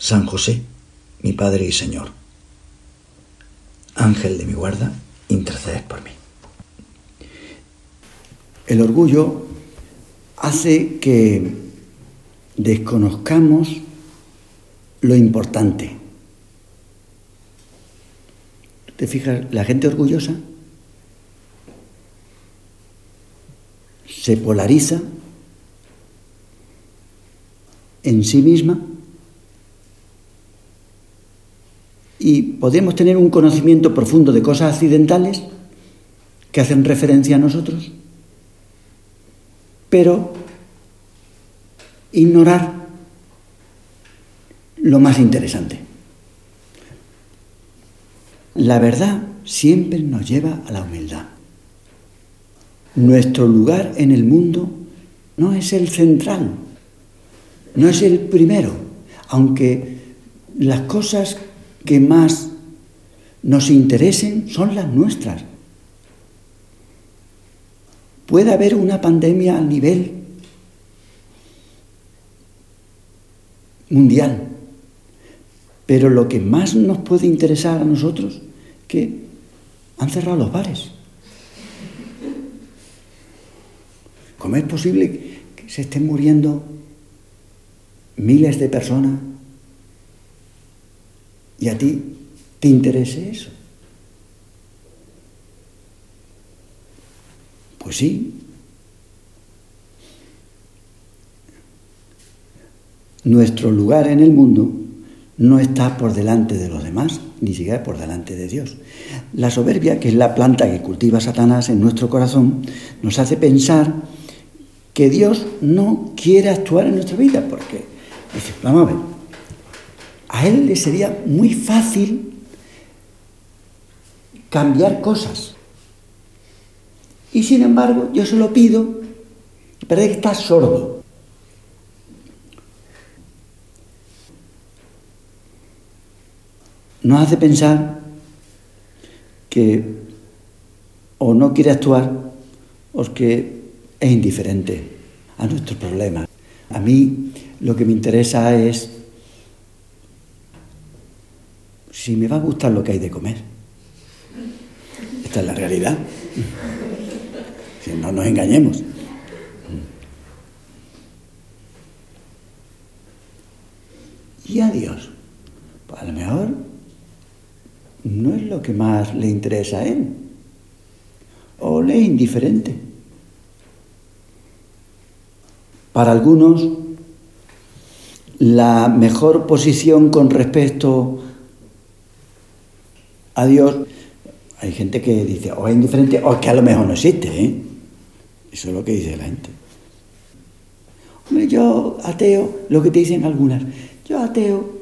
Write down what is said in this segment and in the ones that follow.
San José, mi Padre y Señor, Ángel de mi guarda, interceded por mí. El orgullo hace que desconozcamos lo importante. ¿Te fijas? La gente orgullosa se polariza en sí misma y podemos tener un conocimiento profundo de cosas accidentales que hacen referencia a nosotros, pero ignorar lo más interesante. La verdad siempre nos lleva a la humildad. Nuestro lugar en el mundo no es el central, no es el primero, aunque las cosas que más nos interesen son las nuestras. Puede haber una pandemia a nivel mundial, pero lo que más nos puede interesar a nosotros que han cerrado los bares. ¿Cómo es posible que se estén muriendo miles de personas y a ti te interese eso? Pues sí. Nuestro lugar en el mundo no está por delante de los demás, ni siquiera por delante de Dios. La soberbia, que es la planta que cultiva Satanás en nuestro corazón, nos hace pensar que Dios no quiere actuar en nuestra vida, porque, dice, vamos a ver, a Él le sería muy fácil cambiar cosas. Y sin embargo, yo se lo pido, parece que está sordo. Nos hace pensar que o no quiere actuar o que es indiferente a nuestros problemas. A mí lo que me interesa es si me va a gustar lo que hay de comer. Esta es la realidad. Si no nos engañemos. Y a Dios, pues a lo mejor no es lo que más le interesa a Él. O le es indiferente. Para algunos, la mejor posición con respecto a Dios, hay gente que dice, o es indiferente, o que a lo mejor no existe. ¿eh? Eso es lo que dice la gente. Hombre, yo ateo, lo que te dicen algunas, yo ateo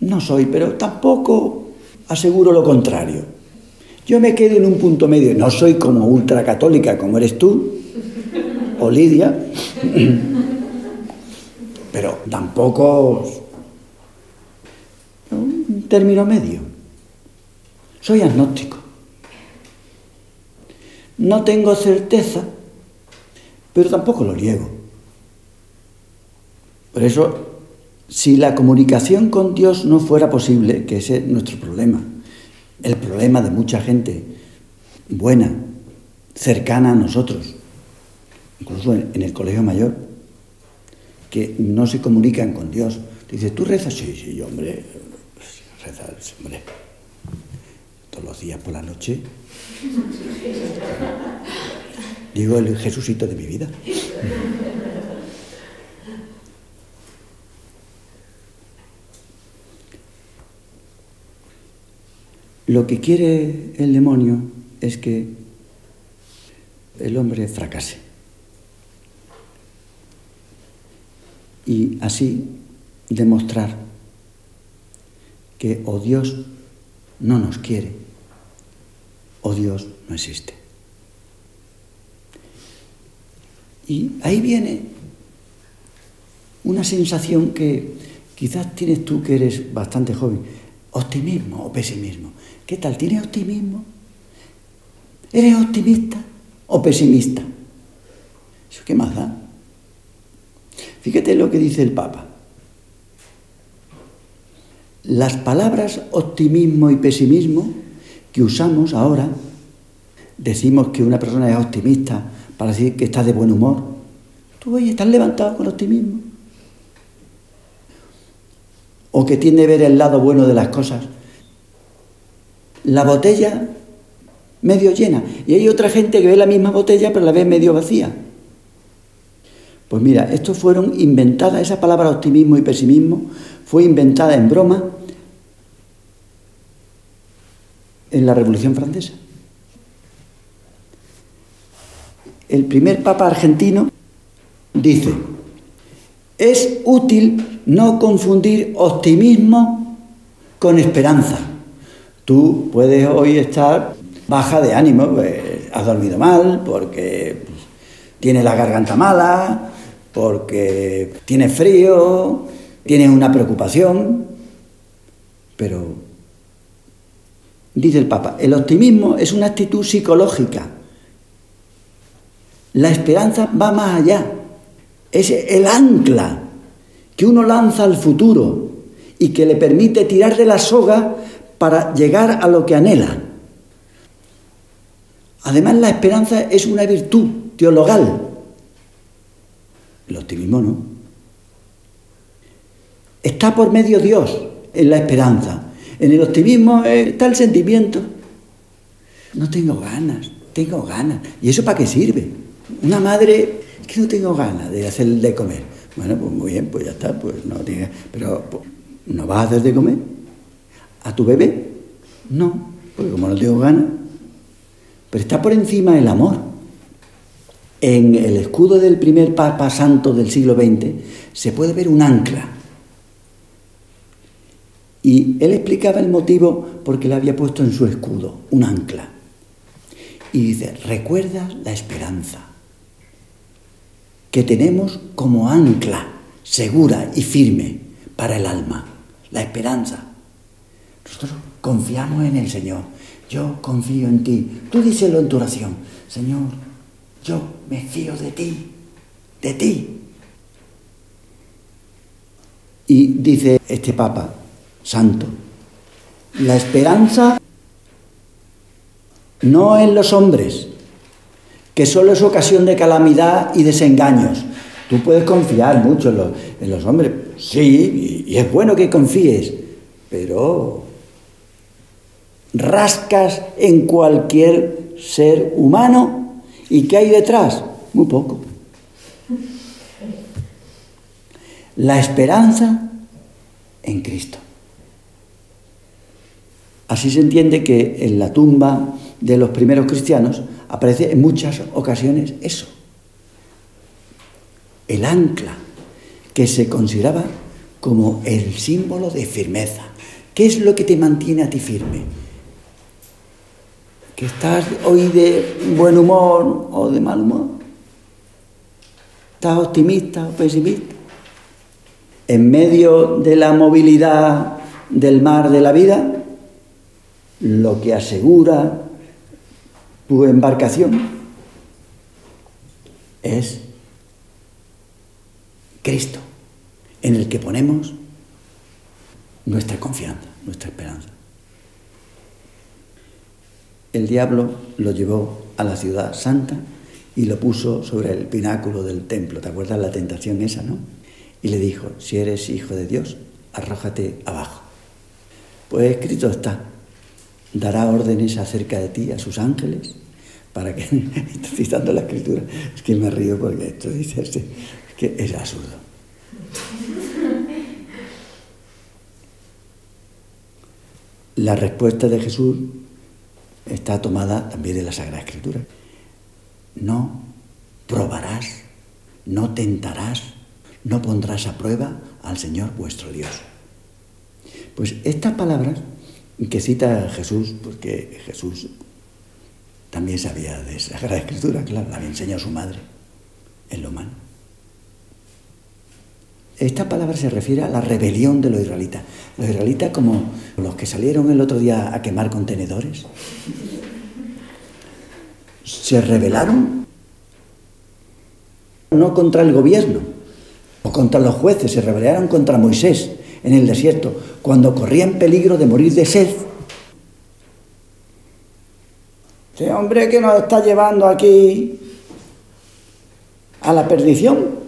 no soy, pero tampoco aseguro lo contrario. Yo me quedo en un punto medio, no soy como ultracatólica como eres tú, o Lidia, pero tampoco término medio. Soy agnóstico. No tengo certeza, pero tampoco lo niego. Por eso, si la comunicación con Dios no fuera posible, que ese es nuestro problema, el problema de mucha gente buena, cercana a nosotros, incluso en el colegio mayor, que no se comunican con Dios. Dice, ¿tú rezas? Sí, sí, hombre, hombre, todos los días por la noche. Digo, el Jesucito de mi vida. Lo que quiere el demonio es que el hombre fracase. y así demostrar que o Dios no nos quiere o Dios no existe. Y ahí viene una sensación que quizás tienes tú que eres bastante joven. Optimismo o pesimismo. ¿Qué tal? ¿Tienes optimismo? ¿Eres optimista o pesimista? ¿Eso qué más da? Fíjate lo que dice el Papa. Las palabras optimismo y pesimismo que usamos ahora, decimos que una persona es optimista para decir que está de buen humor. Tú hoy estás levantado con optimismo. O que tiende a ver el lado bueno de las cosas. La botella medio llena. Y hay otra gente que ve la misma botella pero la ve medio vacía. Pues mira, estos fueron inventadas, esa palabra optimismo y pesimismo fue inventada en broma en la Revolución Francesa. El primer papa argentino dice, es útil no confundir optimismo con esperanza. Tú puedes hoy estar baja de ánimo, pues, has dormido mal, porque tienes la garganta mala, porque tienes frío, tienes una preocupación, pero dice el Papa, el optimismo es una actitud psicológica. La esperanza va más allá, es el ancla que uno lanza al futuro y que le permite tirar de la soga para llegar a lo que anhela. Además, la esperanza es una virtud teologal. El optimismo no. Está por medio Dios en la esperanza. En el optimismo está el sentimiento. No tengo ganas, tengo ganas. ¿Y eso para qué sirve? Una madre que no tengo ganas de hacer de comer. Bueno, pues muy bien, pues ya está, pues no tiene. Pero pues, ¿no vas a hacer de comer? ¿A tu bebé? No, porque como no tengo ganas, pero está por encima el amor. En el escudo del primer Papa Santo del siglo XX se puede ver un ancla. Y él explicaba el motivo porque le había puesto en su escudo un ancla. Y dice, recuerda la esperanza que tenemos como ancla segura y firme para el alma, la esperanza. Nosotros confiamos en el Señor yo confío en ti. Tú díselo en tu oración. Señor, yo me fío de ti, de ti. Y dice este Papa Santo, la esperanza no en los hombres, que solo es ocasión de calamidad y desengaños. Tú puedes confiar mucho en los, hombres, sí, y es bueno que confíes, pero rascas en cualquier ser humano y ¿qué hay detrás? Muy poco. La esperanza en Cristo. Así se entiende que en la tumba de los primeros cristianos aparece en muchas ocasiones eso. El ancla que se consideraba como el símbolo de firmeza. ¿Qué es lo que te mantiene a ti firme? Que estás hoy de buen humor o de mal humor. ¿Estás optimista o pesimista? En medio de la movilidad del mar de la vida, lo que asegura tu embarcación es Cristo, en el que ponemos nuestra confianza, nuestra esperanza el diablo lo llevó a la ciudad santa y lo puso sobre el pináculo del templo. ¿Te acuerdas la tentación esa, no? Y le dijo, si eres hijo de Dios, arrójate abajo. Pues escrito está, dará órdenes acerca de ti a sus ángeles para que, estoy citando la escritura, es que me río porque esto dice es que es absurdo. La respuesta de Jesús está tomada también de la Sagrada Escritura. No probarás, no tentarás no pondrás a prueba al Señor vuestro Dios. Pues estas palabras que cita Jesús, porque Jesús también sabía de Sagrada Escritura, claro, la había enseñado su madre en lo humano. Esta palabra se refiere a la rebelión de los israelitas. Los israelitas como los que salieron el otro día a quemar contenedores. Se rebelaron no contra el gobierno o contra los jueces, se rebelaron contra Moisés en el desierto, cuando corría en peligro de morir de sed. Este hombre que nos está llevando aquí a la perdición,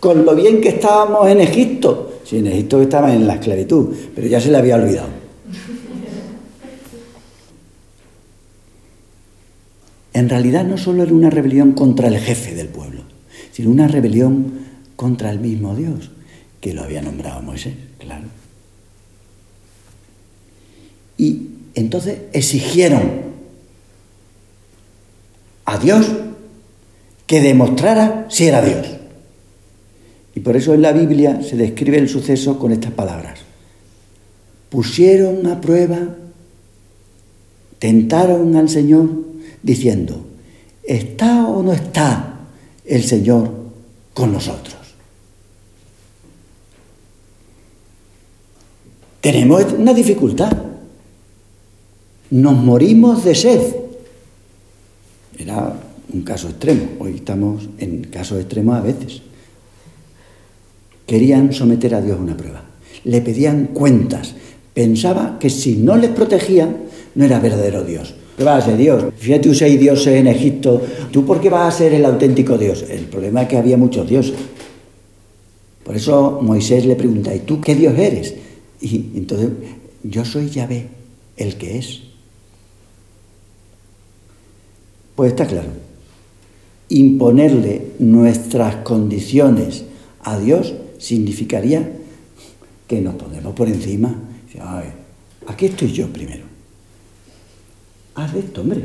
con lo bien que estábamos en Egipto. Si en Egipto estaban en la esclavitud, pero ya se le había olvidado. En realidad no solo era una rebelión contra el jefe del pueblo, sino una rebelión contra el mismo Dios, que lo había nombrado Moisés, claro. Y entonces exigieron a Dios que demostrara si era Dios. Y por eso en la Biblia se describe el suceso con estas palabras. Pusieron a prueba, tentaron al Señor diciendo, ¿está o no está el Señor con nosotros? Tenemos una dificultad. Nos morimos de sed. Era un caso extremo. Hoy estamos en casos extremos a veces querían someter a Dios a una prueba. Le pedían cuentas. Pensaba que si no les protegía, no era verdadero Dios. ¿Qué vas a ser Dios? Fíjate, hay dioses en Egipto. ¿Tú por qué vas a ser el auténtico Dios? El problema es que había muchos dioses. Por eso Moisés le pregunta, ¿y tú qué Dios eres? Y entonces, yo soy Yahvé, el que es. Pues está claro. Imponerle nuestras condiciones a Dios significaría que nos ponemos por encima. Ay, aquí estoy yo primero. Haz esto, hombre.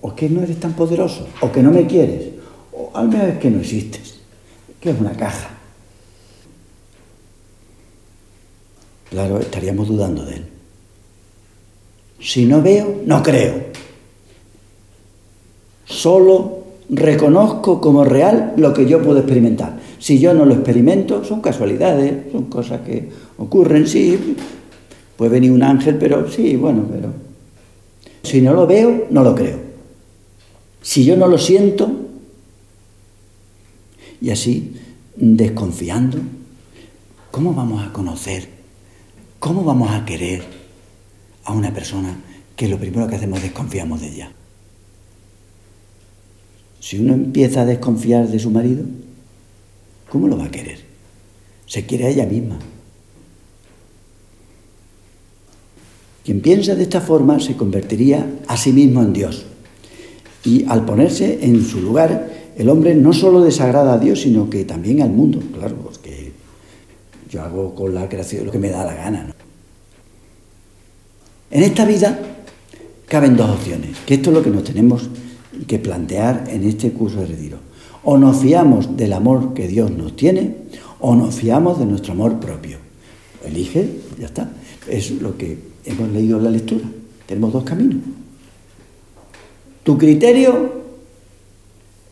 O que no eres tan poderoso, o que no me quieres, o al menos es que no existes, que es una caja. Claro, estaríamos dudando de él. Si no veo, no creo. Solo reconozco como real lo que yo puedo experimentar. Si yo no lo experimento, son casualidades, son cosas que ocurren, sí. Puede venir un ángel, pero sí, bueno, pero... Si no lo veo, no lo creo. Si yo no lo siento, y así, desconfiando, ¿cómo vamos a conocer? ¿Cómo vamos a querer a una persona que lo primero que hacemos es desconfiamos de ella? Si uno empieza a desconfiar de su marido, ¿cómo lo va a querer? Se quiere a ella misma. Quien piensa de esta forma se convertiría a sí mismo en Dios. Y al ponerse en su lugar, el hombre no solo desagrada a Dios, sino que también al mundo. Claro, porque yo hago con la creación lo que me da la gana. En esta vida caben dos opciones, que esto es lo que nos tenemos que plantear en este curso de retiro. O nos fiamos del amor que Dios nos tiene o nos fiamos de nuestro amor propio. Elige, ya está. Es lo que hemos leído en la lectura. Tenemos dos caminos. Tu criterio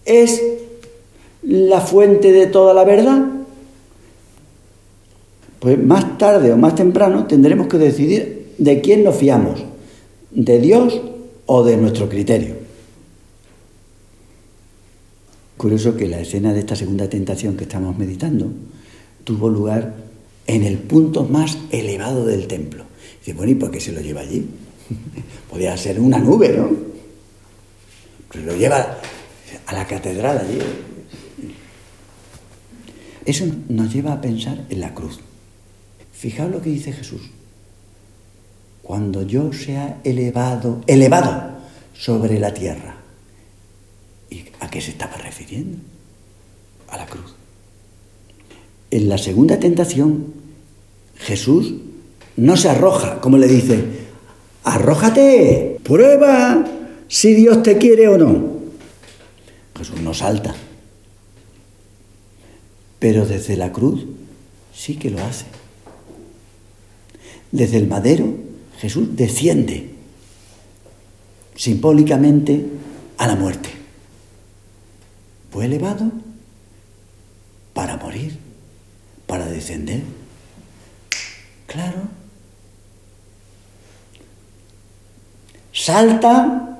es la fuente de toda la verdad. Pues más tarde o más temprano tendremos que decidir de quién nos fiamos, de Dios o de nuestro criterio. Curioso que la escena de esta segunda tentación que estamos meditando tuvo lugar en el punto más elevado del templo. Dice, bueno, ¿y por qué se lo lleva allí? Podría ser una nube, ¿no? Pero lo lleva a la catedral allí. Eso nos lleva a pensar en la cruz. Fijaos lo que dice Jesús. Cuando yo sea elevado, elevado sobre la tierra, ¿Y a qué se estaba refiriendo? A la cruz. En la segunda tentación, Jesús no se arroja, como le dice, arrójate, prueba si Dios te quiere o no. Jesús no salta, Pero desde la cruz sí que lo hace. Desde el madero Jesús desciende simbólicamente a la muerte. Fue elevado para morir, para descender. Claro. Salta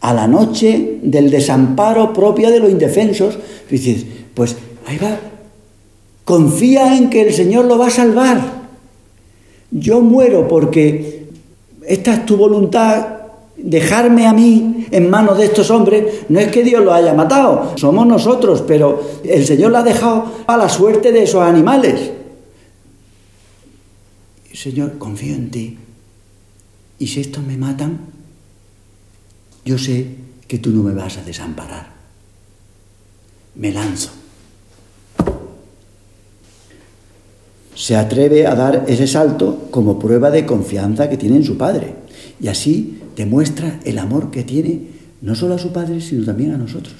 a la noche del desamparo propia de los indefensos. Dices, pues ahí va. Confía en que el Señor lo va a salvar. Yo muero porque esta es tu voluntad, dejarme a mí en manos de estos hombres. No es que Dios lo haya matado, somos nosotros, pero el Señor lo ha dejado a la suerte de esos animales. Señor, confío en ti. Y si estos me matan, yo sé que tú no me vas a desamparar. Me lanzo. Se atreve a dar ese salto como prueba de confianza que tiene en su padre. Y así demuestra el amor que tiene no solo a su padre, sino también a nosotros.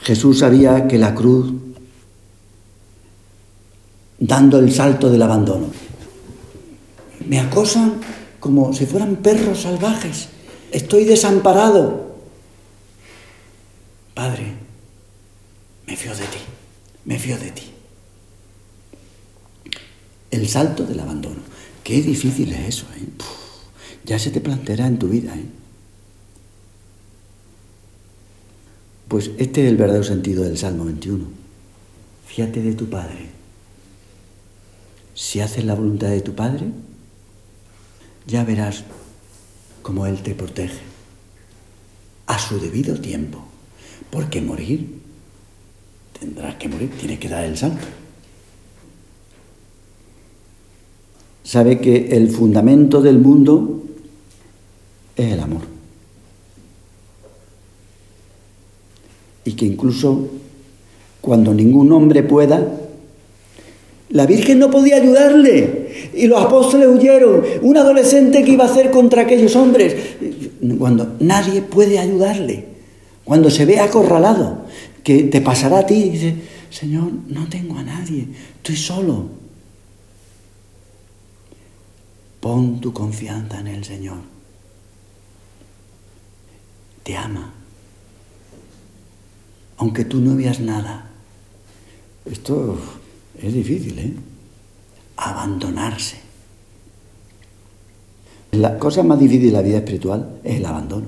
Jesús sabía que la cruz, dando el salto del abandono, me acosan como si fueran perros salvajes. Estoy desamparado. Padre, me fío de ti, me fío de ti. El salto del abandono. Qué difícil es eso, ¿eh? ya se te planteará en tu vida. ¿eh? Pues este es el verdadero sentido del Salmo 21. Fíjate de tu Padre. Si haces la voluntad de tu Padre, ya verás cómo Él te protege a su debido tiempo. Porque morir, tendrás que morir, tiene que dar el salto. Sabe que el fundamento del mundo es el amor. Y que incluso cuando ningún hombre pueda, la Virgen no podía ayudarle. Y los apóstoles huyeron. Un adolescente que iba a hacer contra aquellos hombres. Cuando nadie puede ayudarle. Cuando se ve acorralado. Que te pasará a ti y dice, Señor, no tengo a nadie. Estoy solo. Pon tu confianza en el Señor. Te ama. Aunque tú no veas nada. Esto es difícil, ¿eh? Abandonarse. La cosa más difícil de la vida espiritual es el abandono.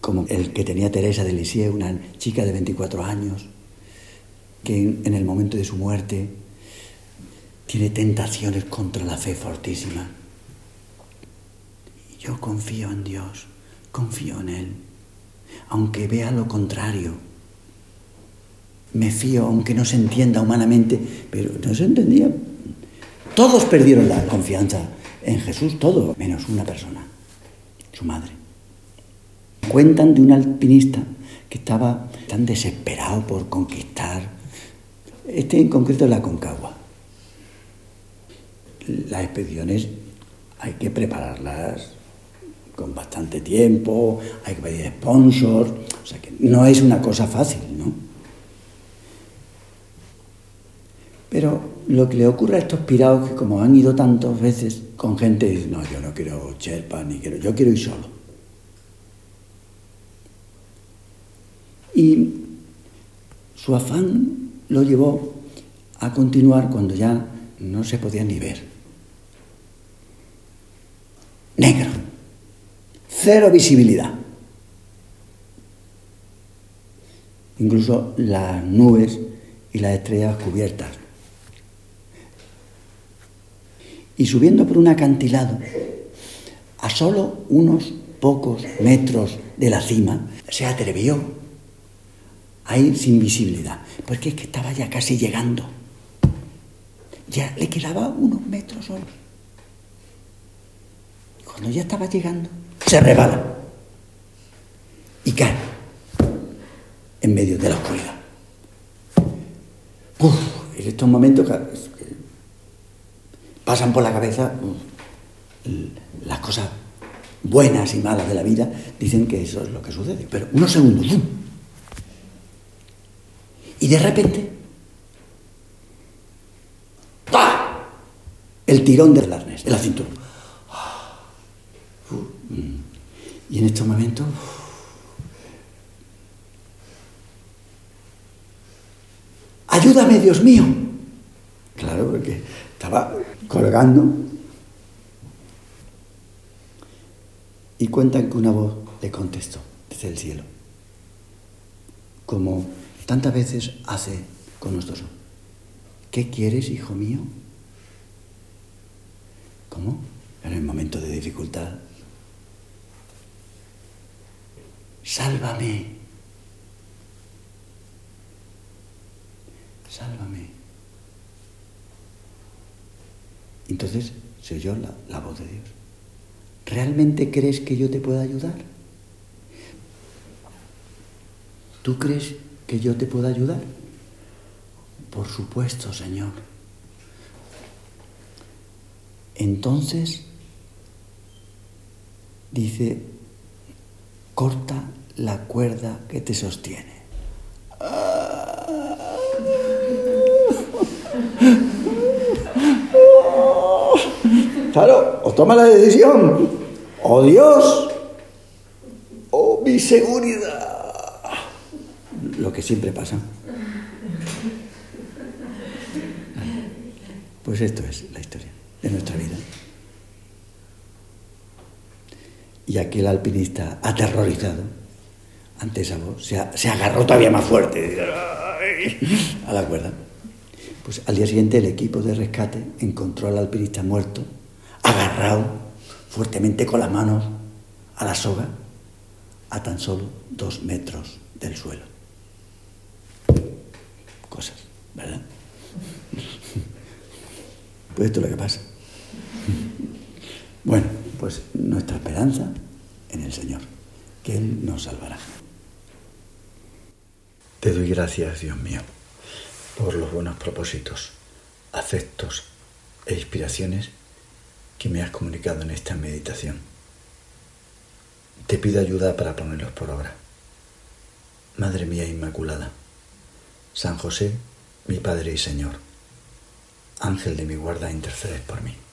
Como el que tenía Teresa de Lisieux, una chica de 24 años, que en el momento de su muerte tiene tentaciones contra la fe fortísima. Yo confío en Dios, confío en Él, aunque vea lo contrario me fío, aunque no se entienda humanamente, pero no se entendía. Todos perdieron la confianza en Jesús, todos, menos una persona, su madre. Cuentan de un alpinista que estaba tan desesperado por conquistar, este en concreto la Concagua. Las expediciones hay que prepararlas con bastante tiempo, hay que pedir sponsors, o sea que no es una cosa fácil, ¿no? Pero lo que le ocurre a estos pirados que como han ido tantas veces con gente, dicen, no, yo no quiero Sherpa, ni quiero, yo quiero ir solo. Y su afán lo llevó a continuar cuando ya no se podía ni ver. Negro. Cero visibilidad. Incluso las nubes y las estrellas cubiertas y subiendo por un acantilado a solo unos pocos metros de la cima, se atrevió a ir sin visibilidad, porque es que estaba ya casi llegando. Ya le quedaba unos metros solo. Cuando ya estaba llegando, se rebala y cae en medio de la oscuridad. En estos momentos pasan por la cabeza las cosas buenas y malas de la vida, dicen que eso es lo que sucede. Pero unos segundos, Y de repente, ¡pa! el tirón del arnés, en la cintura. Y en estos momentos, ayúdame, Dios mío. Claro, porque estaba colgando. Y cuentan que una voz le contestó desde el cielo, como tantas veces hace con nosotros. ¿Qué quieres, hijo mío? ¿Cómo? En el momento de dificultad. Sálvame. Sálvame. Entonces se oyó la, la voz de Dios. ¿Realmente crees que yo te pueda ayudar? ¿Tú crees que yo te pueda ayudar? Por supuesto, Señor. Entonces, dice, corta la cuerda que te sostiene. Claro, o toma la decisión, o Dios, o mi seguridad. Lo que siempre pasa. Pues esto es la historia de nuestra vida. Y aquel alpinista aterrorizado ante esa voz se, se agarró todavía más fuerte a la cuerda. Pues al día siguiente el equipo de rescate encontró al alpinista muerto, agarrado fuertemente con las manos a la soga, a tan solo dos metros del suelo. Cosas, ¿verdad? Pues esto es lo que pasa. Bueno, pues nuestra esperanza en el Señor, que Él nos salvará. Te doy gracias, Dios mío, por los buenos propósitos, afectos e inspiraciones que me has comunicado en esta meditación. Te pido ayuda para ponerlos por obra. Madre mía Inmaculada, San José, mi Padre y Señor, Ángel de mi guarda, intercedes por mí.